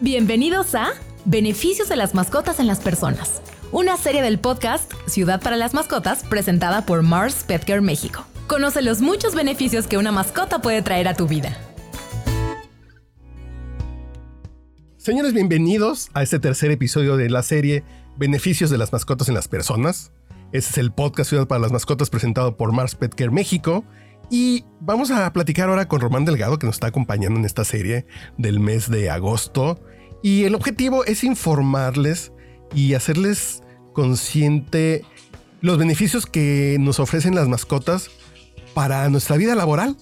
Bienvenidos a Beneficios de las mascotas en las personas, una serie del podcast Ciudad para las Mascotas presentada por Mars Petcare México. Conoce los muchos beneficios que una mascota puede traer a tu vida. Señores, bienvenidos a este tercer episodio de la serie Beneficios de las mascotas en las personas. Este es el podcast Ciudad para las Mascotas presentado por Mars Petcare México. Y vamos a platicar ahora con Román Delgado, que nos está acompañando en esta serie del mes de agosto. Y el objetivo es informarles y hacerles consciente los beneficios que nos ofrecen las mascotas para nuestra vida laboral.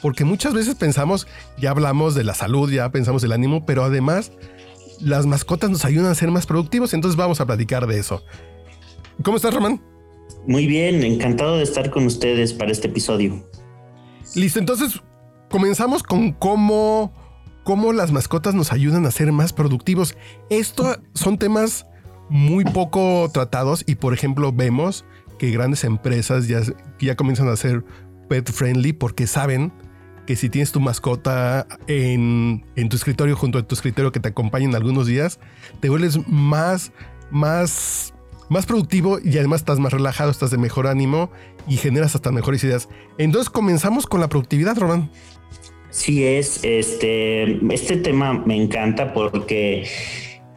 Porque muchas veces pensamos, ya hablamos de la salud, ya pensamos del ánimo, pero además las mascotas nos ayudan a ser más productivos. Entonces vamos a platicar de eso. ¿Cómo estás, Román? Muy bien, encantado de estar con ustedes para este episodio. Listo, entonces comenzamos con cómo, cómo las mascotas nos ayudan a ser más productivos. Estos son temas muy poco tratados y por ejemplo vemos que grandes empresas ya, ya comienzan a ser pet friendly porque saben que si tienes tu mascota en, en tu escritorio junto a tu escritorio que te acompañen algunos días, te vuelves más, más más productivo y además estás más relajado, estás de mejor ánimo y generas hasta mejores ideas. Entonces comenzamos con la productividad, Román. Sí es, este, este tema me encanta porque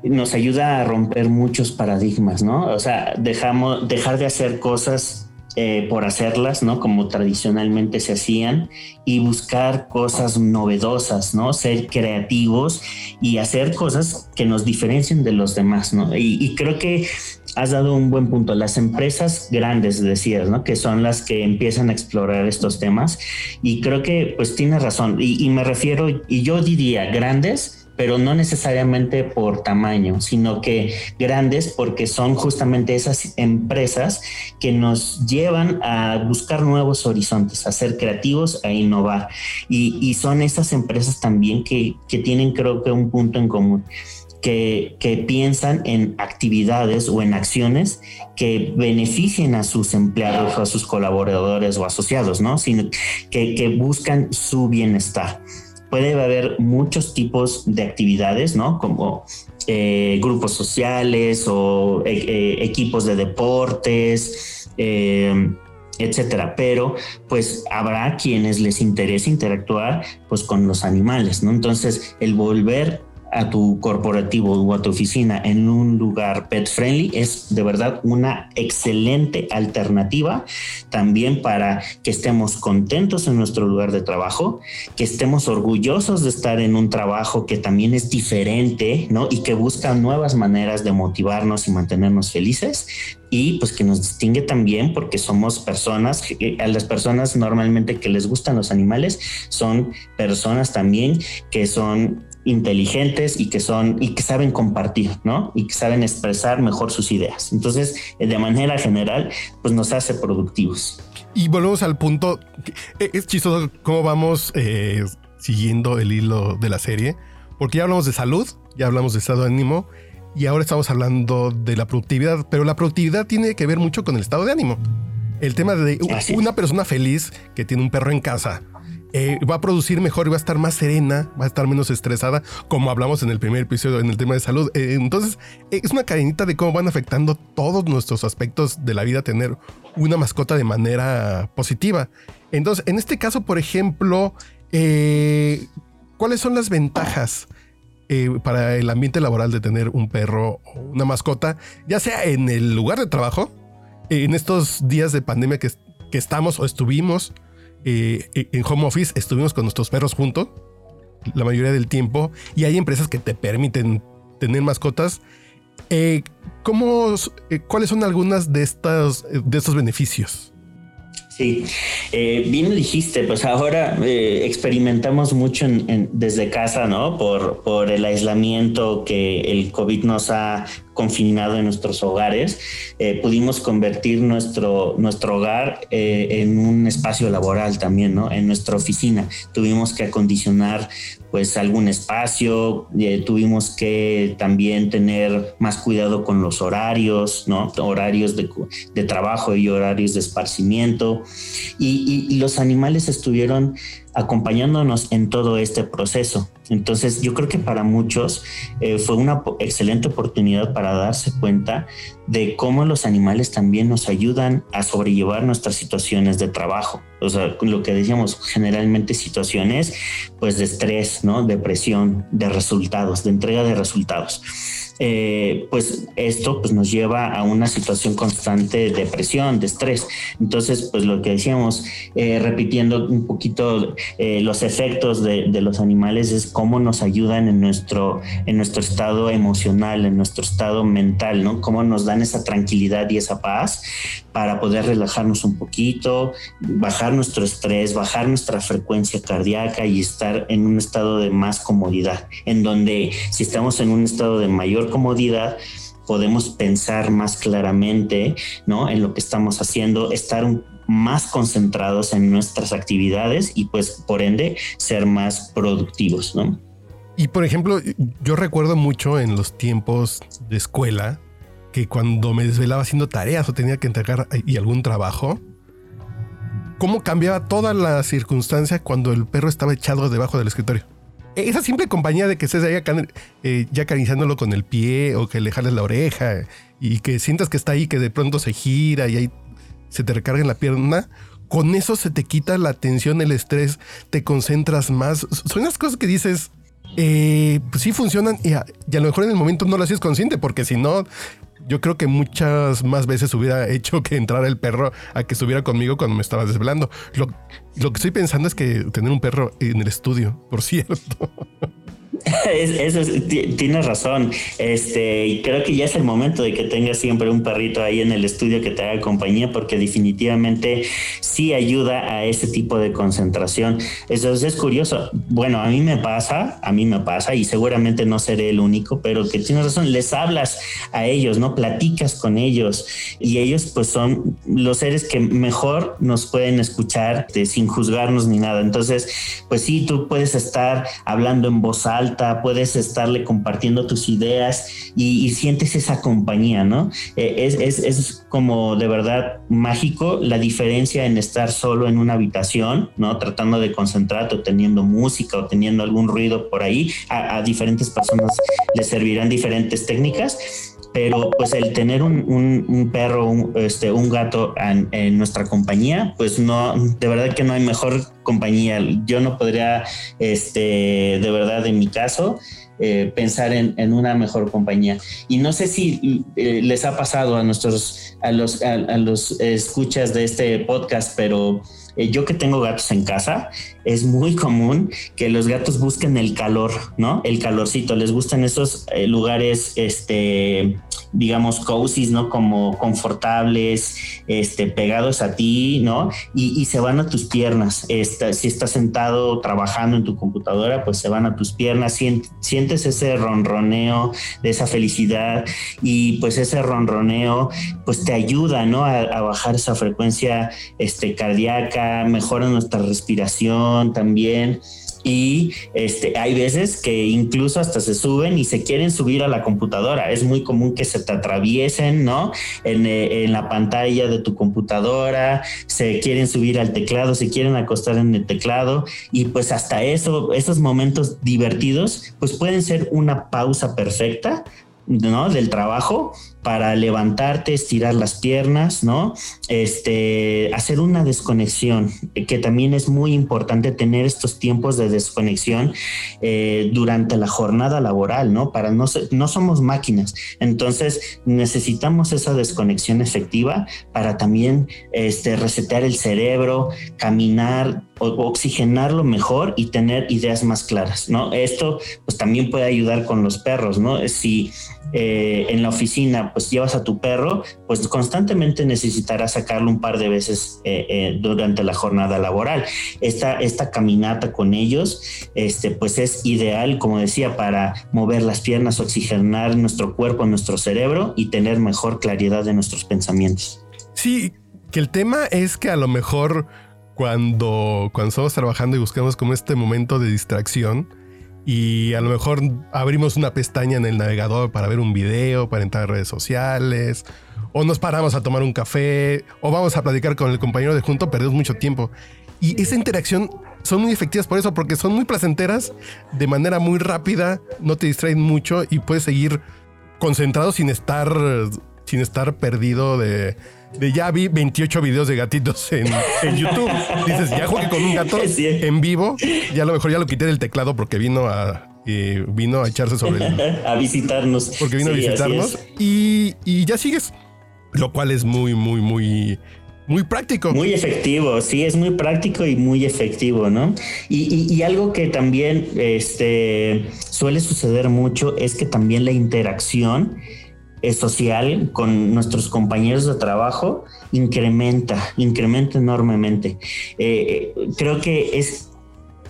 nos ayuda a romper muchos paradigmas, ¿no? O sea, dejamos, dejar de hacer cosas eh, por hacerlas, ¿no? Como tradicionalmente se hacían y buscar cosas novedosas, ¿no? Ser creativos y hacer cosas que nos diferencien de los demás, ¿no? Y, creo que has dado un buen punto. Las empresas grandes, decías, ¿no? Que son las que empiezan a explorar estos temas y creo que pues tienes razón y me refiero, y yo diría grandes, pero no necesariamente por tamaño, sino que grandes porque son justamente esas empresas que nos llevan a buscar nuevos horizontes, a ser creativos, a innovar. Y, son esas empresas también que, tienen creo que un punto en común. Que, piensan en actividades o en acciones que beneficien a sus empleados a sus colaboradores o asociados, ¿no? Sino que, que buscan su bienestar puede haber muchos tipos de actividades, ¿no? Como eh, grupos sociales o eh, eh, equipos de deportes, etcétera. Pero pues habrá quienes les interese interactuar pues con los animales, ¿no? Entonces el volver a tu corporativo o a tu oficina en un lugar pet friendly es de verdad una excelente alternativa también para que estemos contentos en nuestro lugar de trabajo, que estemos orgullosos de estar en un trabajo que también es diferente, ¿no? Y que busca nuevas maneras de motivarnos y mantenernos felices y pues que nos distingue también porque somos personas, a las personas normalmente que les gustan los animales son personas también que son inteligentes y que son y que saben compartir, ¿no? Y que saben expresar mejor sus ideas. Entonces, eh, de manera general, pues nos hace productivos. Y volvemos al punto, eh, es chistoso cómo vamos eh, siguiendo el hilo de la serie, porque ya hablamos de salud, ya hablamos de estado de ánimo y ahora estamos hablando de la productividad, pero la productividad tiene que ver mucho con el estado de ánimo. El tema de una persona feliz que tiene un perro en casa eh, va a producir mejor y va a estar más serena, va a estar menos estresada, como hablamos en el primer episodio en el tema de salud. Eh, entonces, eh, es una cadenita de cómo van afectando todos nuestros aspectos de la vida tener una mascota de manera positiva. Entonces, en este caso, por ejemplo, ¿cuáles son las ventajas? para el ambiente laboral de tener un perro o una mascota, ya sea en el lugar de trabajo, en estos días de pandemia que, que estamos o estuvimos, eh, en home office estuvimos con nuestros perros juntos la mayoría del tiempo y hay empresas que te permiten tener mascotas. Eh, ¿cómo, eh, ¿Cuáles son algunas de, estas, de estos beneficios? Sí, bien lo dijiste, pues ahora experimentamos mucho desde casa, ¿no? Por, el aislamiento que el COVID nos ha confinado en nuestros hogares, eh, pudimos convertir nuestro, nuestro hogar eh, en un espacio laboral también, ¿no? En nuestra oficina. Tuvimos que acondicionar pues algún espacio, eh, tuvimos que también tener más cuidado con los horarios, ¿no? Horarios de, de trabajo y horarios de esparcimiento. Y, y, los animales estuvieron acompañándonos en todo este proceso. Entonces, yo creo que para muchos eh, fue una excelente oportunidad para darse cuenta de cómo los animales también nos ayudan a sobrellevar nuestras situaciones de trabajo. O sea, lo que decíamos, generalmente situaciones pues de estrés, ¿no? Depresión, de resultados, de entrega de resultados. Eh, pues esto pues, nos lleva a una situación constante de depresión, de estrés. Entonces, pues lo que decíamos, eh, repitiendo un poquito eh, los efectos de, de, los animales es cómo nos ayudan en nuestro, en nuestro estado emocional, en nuestro estado mental, ¿no? Cómo nos dan esa tranquilidad y esa paz para poder relajarnos un poquito, bajar nuestro estrés, bajar nuestra frecuencia cardíaca y estar en un estado de más comodidad, en donde si estamos en un estado de mayor comodidad, podemos pensar más claramente ¿no? en lo que estamos haciendo, estar más concentrados en nuestras actividades y pues por ende ser más productivos. ¿no? Y por ejemplo, yo recuerdo mucho en los tiempos de escuela que cuando me desvelaba haciendo tareas o tenía que entregar y algún trabajo, cómo cambiaba toda la circunstancia cuando el perro estaba echado debajo del escritorio esa simple compañía de que estés ahí eh, ya acariciándolo con el pie o que le jales la oreja y que sientas que está ahí, que de pronto se gira y ahí se te recarga en la pierna, con eso se te quita la tensión, el estrés, te concentras más. Son las cosas que dices, eh, pues sí funcionan y a, y a, lo mejor en el momento no lo haces consciente, porque si no, yo creo que muchas más veces hubiera hecho que entrara el perro a que estuviera conmigo cuando me estaba desvelando. Lo, lo que estoy pensando es que tener un perro en el estudio, por cierto. Eso tienes razón. Este, creo que ya es el momento de que tengas siempre un perrito ahí en el estudio que te haga compañía, porque definitivamente sí ayuda a ese tipo de concentración. Eso es curioso. Bueno, a mí me pasa, a mí me pasa, y seguramente no seré el único, pero que tienes razón, les hablas a ellos, ¿no? Platicas con ellos, y ellos pues son los seres que mejor nos pueden escuchar sin juzgarnos ni nada. Entonces, pues sí, tú puedes estar hablando en voz alta puedes estarle compartiendo tus ideas y, sientes esa compañía, ¿no? Eh, es, es, como de verdad mágico la diferencia en estar solo en una habitación, ¿no? Tratando de concentrarte o teniendo música o teniendo algún ruido por ahí. A, diferentes personas les servirán diferentes técnicas pero pues el tener un, perro, un, este, un gato en, en, nuestra compañía, pues no, de verdad que no hay mejor compañía. Yo no podría, este, de verdad, en mi caso, eh, pensar en, una mejor compañía. Y no sé si eh, les ha pasado a nuestros, a los, a, los escuchas de este podcast, pero eh, yo que tengo gatos en casa, es muy común que los gatos busquen el calor, ¿no? El calorcito, les gustan esos lugares, este, digamos, cozy, ¿no? Como confortables, este, pegados a ti, ¿no? Y, se van a tus piernas. si estás sentado trabajando en tu computadora, pues se van a tus piernas. Sientes ese ronroneo de esa felicidad y pues ese ronroneo, pues te ayuda, ¿no? A, a bajar esa frecuencia este, cardíaca, mejora nuestra respiración también y este, hay veces que incluso hasta se suben y se quieren subir a la computadora. Es muy común que se te atraviesen, ¿no? En, eh, en, la pantalla de tu computadora, se quieren subir al teclado, se quieren acostar en el teclado y pues hasta eso, esos momentos divertidos, pues pueden ser una pausa perfecta ¿no? Del trabajo para levantarte, estirar las piernas, ¿no? Este, hacer una desconexión, que también es muy importante tener estos tiempos de desconexión eh, durante la jornada laboral, ¿no? Para no, no somos máquinas, entonces necesitamos esa desconexión efectiva para también este, resetear el cerebro, caminar, oxigenarlo mejor y tener ideas más claras, ¿no? Esto pues también puede ayudar con los perros, ¿no? Si eh, en la oficina pues llevas a tu perro, pues constantemente necesitarás sacarlo un par de veces eh, eh, durante la jornada laboral. Esta, esta caminata con ellos, este, pues es ideal, como decía, para mover las piernas, oxigenar nuestro cuerpo, nuestro cerebro y tener mejor claridad de nuestros pensamientos. Sí, que el tema es que a lo mejor cuando, cuando estamos trabajando y buscamos como este momento de distracción, y a lo mejor abrimos una pestaña en el navegador para ver un video, para entrar a redes sociales, o nos paramos a tomar un café, o vamos a platicar con el compañero de junto, perdemos mucho tiempo. Y esa interacción son muy efectivas por eso, porque son muy placenteras, de manera muy rápida, no te distraen mucho y puedes seguir concentrado sin estar, sin estar perdido de, de ya vi 28 videos de gatitos en, YouTube. Dices, ya jugué con un gato en vivo. Ya a lo mejor ya lo quité del teclado porque vino a, eh, vino a echarse sobre el, a visitarnos. Porque vino a visitarnos y, y, ya sigues, lo cual es muy, muy, muy, muy práctico. Muy efectivo, sí, es muy práctico y muy efectivo, ¿no? Y, y, algo que también este, suele suceder mucho es que también la interacción social con nuestros compañeros de trabajo incrementa, incrementa enormemente. Eh, creo que es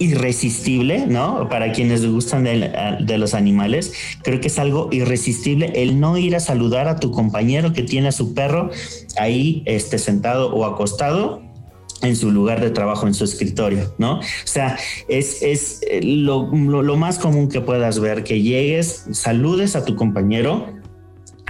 irresistible, ¿no? Para quienes gustan de, los animales, creo que es algo irresistible el no ir a saludar a tu compañero que tiene a su perro ahí este, sentado o acostado en su lugar de trabajo, en su escritorio, ¿no? O sea, es, es eh, lo, lo más común que puedas ver, que llegues, saludes a tu compañero,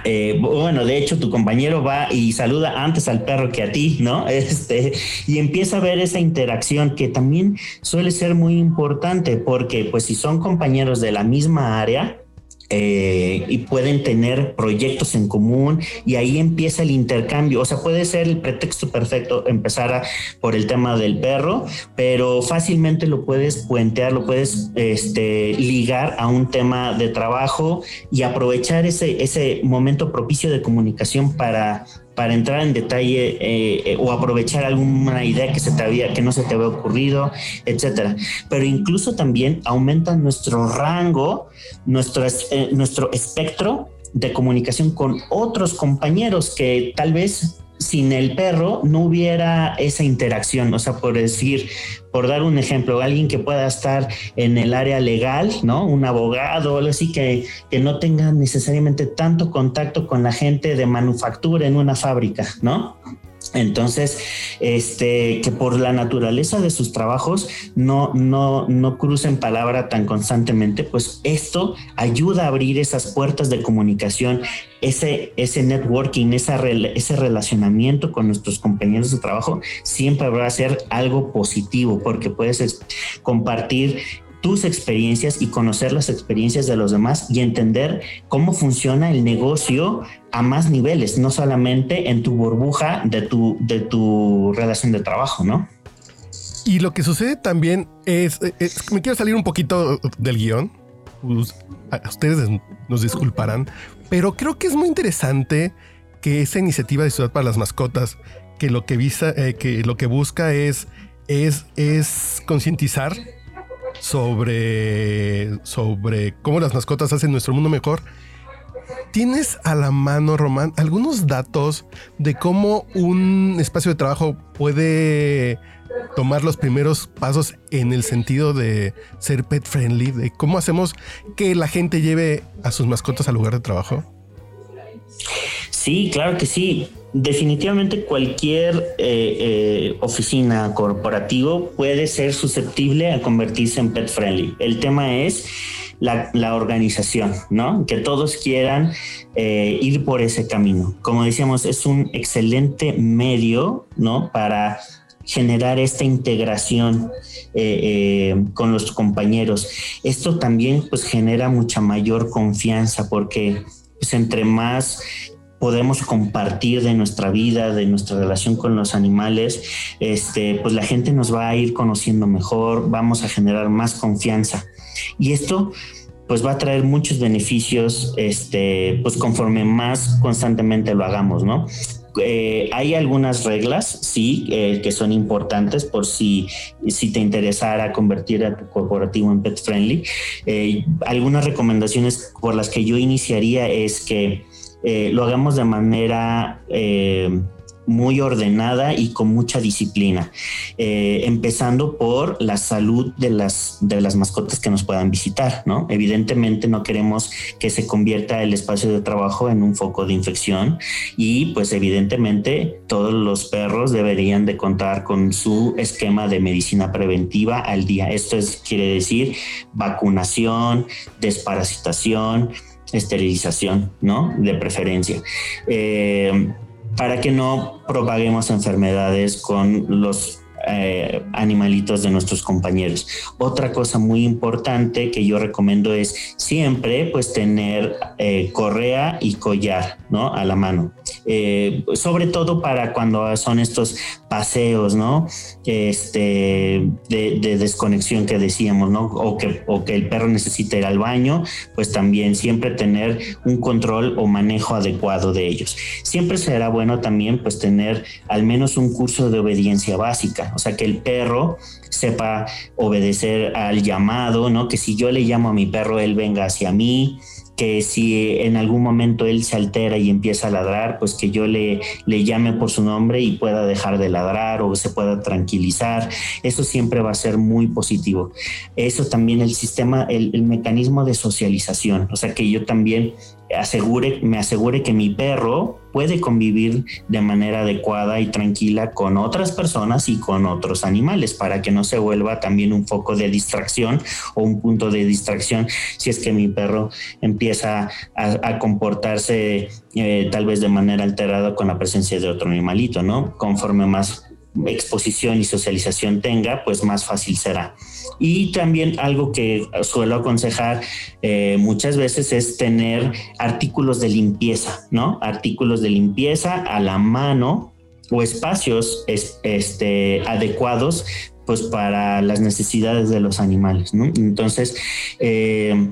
eh, bueno, de hecho, tu compañero va y saluda antes al perro que a ti, ¿no? Este, y empieza a ver esa interacción que también suele ser muy importante porque, pues, si son compañeros de la misma área, eh, y pueden tener proyectos en común y ahí empieza el intercambio. O sea, puede ser el pretexto perfecto empezar por el tema del perro, pero fácilmente lo puedes puentear, lo puedes este, ligar a un tema de trabajo y aprovechar ese, ese momento propicio de comunicación para para entrar en detalle eh, eh, o aprovechar alguna idea que se te había, que no se te había ocurrido, etcétera. Pero incluso también aumenta nuestro rango, nuestro, eh, nuestro espectro de comunicación con otros compañeros que tal vez sin el perro no hubiera esa interacción. O sea, por decir, por dar un ejemplo, alguien que pueda estar en el área legal, ¿no? Un abogado algo así que, que no tenga necesariamente tanto contacto con la gente de manufactura en una fábrica, ¿no? Entonces, este, que por la naturaleza de sus trabajos no, no, no crucen palabra tan constantemente, pues esto ayuda a abrir esas puertas de comunicación, ese, ese networking, ese relacionamiento con nuestros compañeros de trabajo, siempre va a ser algo positivo porque puedes compartir tus experiencias y conocer las experiencias de los demás y entender cómo funciona el negocio a más niveles, no solamente en tu burbuja de tu, de tu relación de trabajo, ¿no? Y lo que sucede también es, me quiero salir un poquito del guion, pues, ustedes nos disculparán, pero creo que es muy interesante que esa iniciativa de Ciudad para las Mascotas, que lo que, visa, eh, que, lo que busca es, es, es concientizar sobre, sobre cómo las mascotas hacen nuestro mundo mejor. ¿Tienes a la mano, Román, algunos datos de cómo un espacio de trabajo puede tomar los primeros pasos en el sentido de ser pet friendly? De cómo hacemos que la gente lleve a sus mascotas al lugar de trabajo? Sí, claro que sí. Definitivamente cualquier eh, eh, oficina corporativo puede ser susceptible a convertirse en pet friendly. El tema es la, organización, ¿no? Que todos quieran eh, ir por ese camino. Como decíamos, es un excelente medio, ¿no? Para generar esta integración con los compañeros. Esto también pues genera mucha mayor confianza porque pues entre más podemos compartir de nuestra vida, de nuestra relación con los animales, este, pues la gente nos va a ir conociendo mejor, vamos a generar más confianza. Y esto pues va a traer muchos beneficios, este, pues conforme más constantemente lo hagamos, ¿no? Eh, hay algunas reglas, sí, eh, que son importantes por si, si te interesara convertir a tu corporativo en pet friendly. Eh, algunas recomendaciones por las que yo iniciaría es que eh, lo hagamos de manera eh, muy ordenada y con mucha disciplina, eh, empezando por la salud de las, de las mascotas que nos puedan visitar, ¿no? Evidentemente no queremos que se convierta el espacio de trabajo en un foco de infección y pues evidentemente todos los perros deberían de contar con su esquema de medicina preventiva al día. Esto es, quiere decir vacunación, desparasitación, esterilización, ¿no? De preferencia. Eh, para que no propaguemos enfermedades con los eh, animalitos de nuestros compañeros. Otra cosa muy importante que yo recomiendo es siempre pues tener eh, correa y collar, ¿no? A la mano. Eh, sobre todo para cuando son estos paseos, ¿no? Este, de, desconexión que decíamos, ¿no? O que, o que el perro necesita ir al baño, pues también siempre tener un control o manejo adecuado de ellos. Siempre será bueno también pues tener al menos un curso de obediencia básica, o sea, que el perro sepa obedecer al llamado, ¿no? Que si yo le llamo a mi perro, él venga hacia mí, que si en algún momento él se altera y empieza a ladrar, pues que yo le, le llame por su nombre y pueda dejar de ladrar o se pueda tranquilizar. Eso siempre va a ser muy positivo. Eso también el sistema, el, el mecanismo de socialización, o sea que yo también asegure, me asegure que mi perro puede convivir de manera adecuada y tranquila con otras personas y con otros animales para que no se vuelva también un foco de distracción o un punto de distracción si es que mi perro empieza a, comportarse eh, tal vez de manera alterada con la presencia de otro animalito, ¿no? Conforme más exposición y socialización tenga, pues más fácil será. Y también algo que suelo aconsejar eh, muchas veces es tener artículos de limpieza, ¿no? Artículos de limpieza a la mano o espacios este, adecuados pues para las necesidades de los animales, ¿no? Entonces, eh,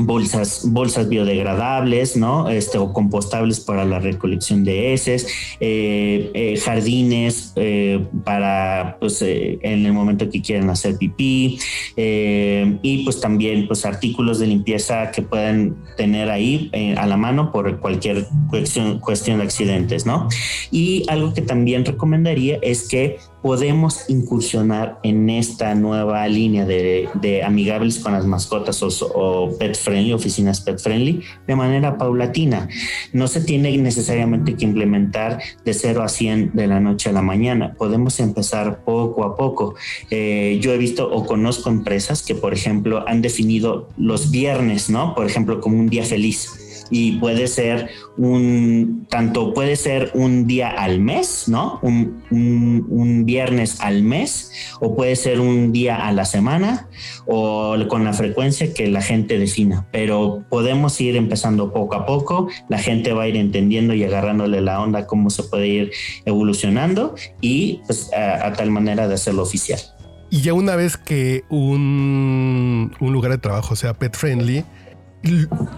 bolsas, bolsas biodegradables, ¿no? Este, o compostables para la recolección de heces, eh, eh, jardines eh, para, pues, en el momento que quieran hacer pipí, y pues también, pues, artículos de limpieza que puedan tener ahí a la mano por cualquier cuestión, cuestión de accidentes, ¿no? Y algo que también recomendaría es que podemos incursionar en esta nueva línea de, amigables con las mascotas o, pet friendly, oficinas pet friendly, de manera paulatina. No se tiene necesariamente que implementar de 0 a 100 de la noche a la mañana. Podemos empezar poco a poco. Eh, yo he visto o conozco empresas que, por ejemplo, han definido los viernes, ¿no? Por ejemplo, como un día feliz y puede ser un, tanto puede ser un día al mes, ¿no? Un, viernes al mes, o puede ser un día a la semana, o con la frecuencia que la gente defina. Pero podemos ir empezando poco a poco, la gente va a ir entendiendo y agarrándole la onda cómo se puede ir evolucionando y pues a, tal manera de hacerlo oficial. Y ya una vez que un, un lugar de trabajo sea pet friendly,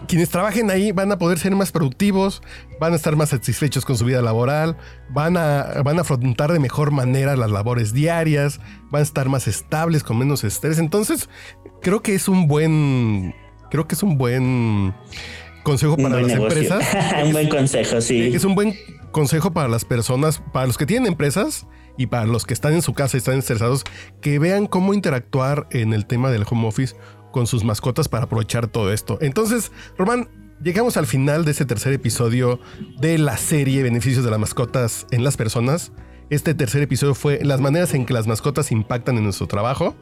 quienes trabajen ahí van a poder ser más productivos, van a estar más satisfechos con su vida laboral, van a, van a afrontar de mejor manera las labores diarias, van a estar más estables, con menos estrés. Entonces, creo que es un buen, creo que es un buen consejo para las empresas. un buen consejo, sí. Es un buen consejo para las personas, para los que tienen empresas y para los que están en su casa y están estresados, que vean cómo interactuar en el tema del home office con sus mascotas para aprovechar todo esto. Entonces, Román, llegamos al final de este tercer episodio de la serie Beneficios de las mascotas en las personas. Este tercer episodio fue las maneras en que las mascotas impactan en nuestro trabajo.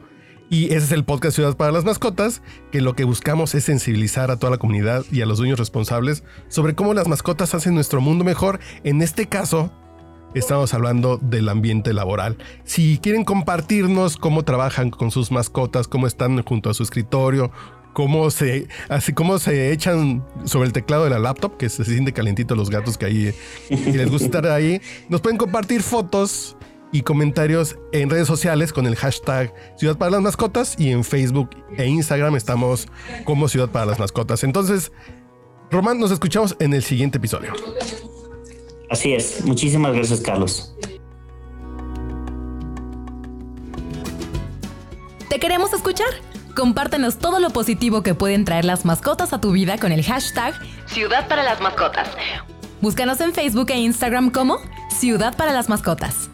Y ese es el podcast Ciudad para las Mascotas, que lo que buscamos es sensibilizar a toda la comunidad y a los dueños responsables sobre cómo las mascotas hacen nuestro mundo mejor. En este caso, estamos hablando del ambiente laboral. Si quieren compartirnos cómo trabajan con sus mascotas, cómo están junto a su escritorio, cómo se, así como se echan sobre el teclado de la laptop, que se siente calentito los gatos que ahí y les gusta estar ahí, nos pueden compartir fotos y comentarios en redes sociales con el hashtag Ciudad para las Mascotas y en Facebook e Instagram estamos como Ciudad para las Mascotas. Entonces, Román, nos escuchamos en el siguiente episodio. Así es. Muchísimas gracias, Carlos. Te queremos escuchar. Compártenos todo lo positivo que pueden traer las mascotas a tu vida con el hashtag Ciudad para las Mascotas. Búscanos en Facebook e Instagram como Ciudad para las Mascotas.